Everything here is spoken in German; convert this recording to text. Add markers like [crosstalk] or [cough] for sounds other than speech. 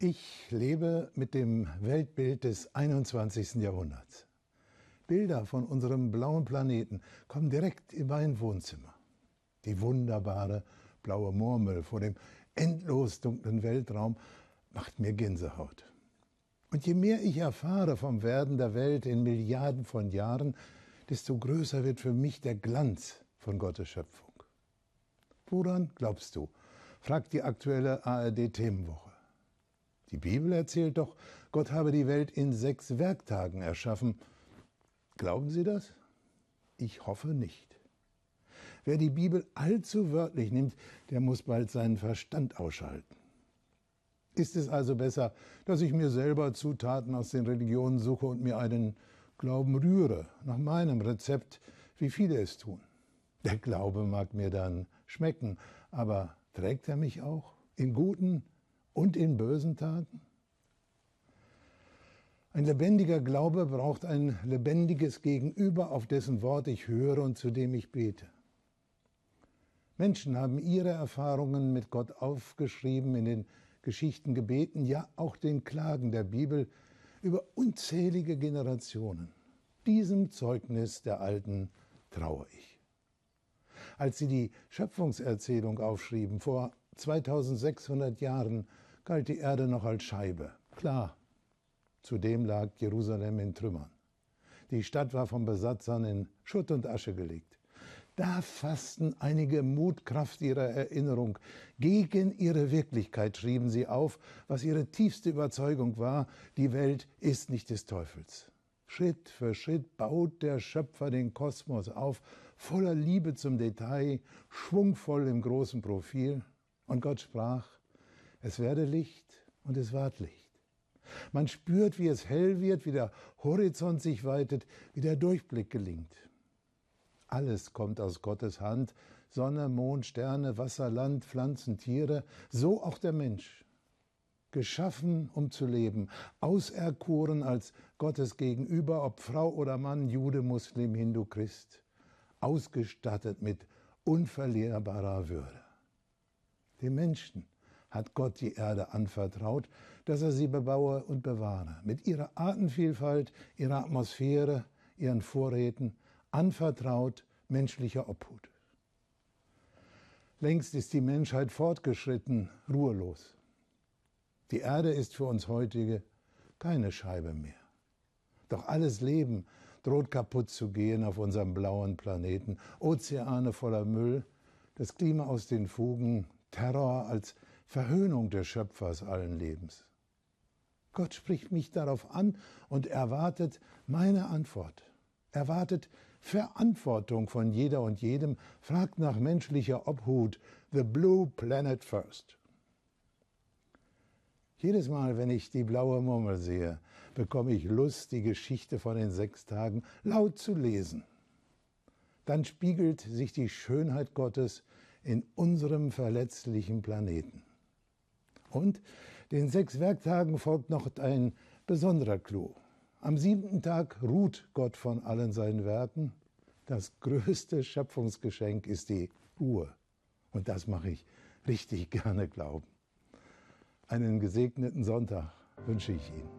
Ich lebe mit dem Weltbild des 21. Jahrhunderts. Bilder von unserem blauen Planeten kommen direkt in mein Wohnzimmer. Die wunderbare blaue Murmel vor dem endlos dunklen Weltraum macht mir Gänsehaut. Und je mehr ich erfahre vom Werden der Welt in Milliarden von Jahren, desto größer wird für mich der Glanz von Gottes Schöpfung. Woran glaubst du? fragt die aktuelle ARD-Themenwoche. Die Bibel erzählt doch, Gott habe die Welt in sechs Werktagen erschaffen. Glauben Sie das? Ich hoffe nicht. Wer die Bibel allzu wörtlich nimmt, der muss bald seinen Verstand ausschalten. Ist es also besser, dass ich mir selber Zutaten aus den Religionen suche und mir einen Glauben rühre, nach meinem Rezept, wie viele es tun? Der Glaube mag mir dann schmecken, aber trägt er mich auch in guten und in bösen Taten? Ein lebendiger Glaube braucht ein lebendiges Gegenüber, auf dessen Wort ich höre und zu dem ich bete. Menschen haben ihre Erfahrungen mit Gott aufgeschrieben, in den Geschichten gebeten, ja auch den Klagen der Bibel über unzählige Generationen. Diesem Zeugnis der Alten traue ich. Als sie die Schöpfungserzählung aufschrieben, vor 2600 Jahren, galt die Erde noch als Scheibe. Klar, zudem lag Jerusalem in Trümmern. Die Stadt war von Besatzern in Schutt und Asche gelegt. Da fassten einige Mutkraft ihrer Erinnerung. Gegen ihre Wirklichkeit schrieben sie auf, was ihre tiefste Überzeugung war, die Welt ist nicht des Teufels. Schritt für Schritt baut der Schöpfer den Kosmos auf, voller Liebe zum Detail, schwungvoll im großen Profil. Und Gott sprach, es werde Licht und es ward Licht. Man spürt, wie es hell wird, wie der Horizont sich weitet, wie der Durchblick gelingt. Alles kommt aus Gottes Hand. Sonne, Mond, Sterne, Wasser, Land, Pflanzen, Tiere, so auch der Mensch. Geschaffen, um zu leben, auserkoren als Gottes Gegenüber, ob Frau oder Mann, Jude, Muslim, Hindu, Christ, ausgestattet mit unverlierbarer Würde. Dem Menschen hat Gott die Erde anvertraut, dass er sie bebaue und bewahre, mit ihrer Artenvielfalt, ihrer Atmosphäre, ihren Vorräten, anvertraut menschlicher Obhut. Längst ist die Menschheit fortgeschritten, ruhelos. Die Erde ist für uns heutige keine Scheibe mehr. Doch alles Leben droht kaputt zu gehen auf unserem blauen Planeten. Ozeane voller Müll, das Klima aus den Fugen, Terror als Verhöhnung des Schöpfers allen Lebens. Gott spricht mich darauf an und erwartet meine Antwort erwartet Verantwortung von jeder und jedem, fragt nach menschlicher Obhut, the blue planet first. Jedes Mal, wenn ich die blaue Murmel sehe, bekomme ich Lust, die Geschichte von den sechs Tagen laut zu lesen. Dann spiegelt sich die Schönheit Gottes in unserem verletzlichen Planeten. Und den sechs Werktagen folgt noch ein besonderer Clou. Am siebten Tag ruht Gott von allen seinen Werken. Das größte Schöpfungsgeschenk ist die Ruhe. Und das mache ich richtig [laughs] gerne glauben. Einen gesegneten Sonntag wünsche ich Ihnen.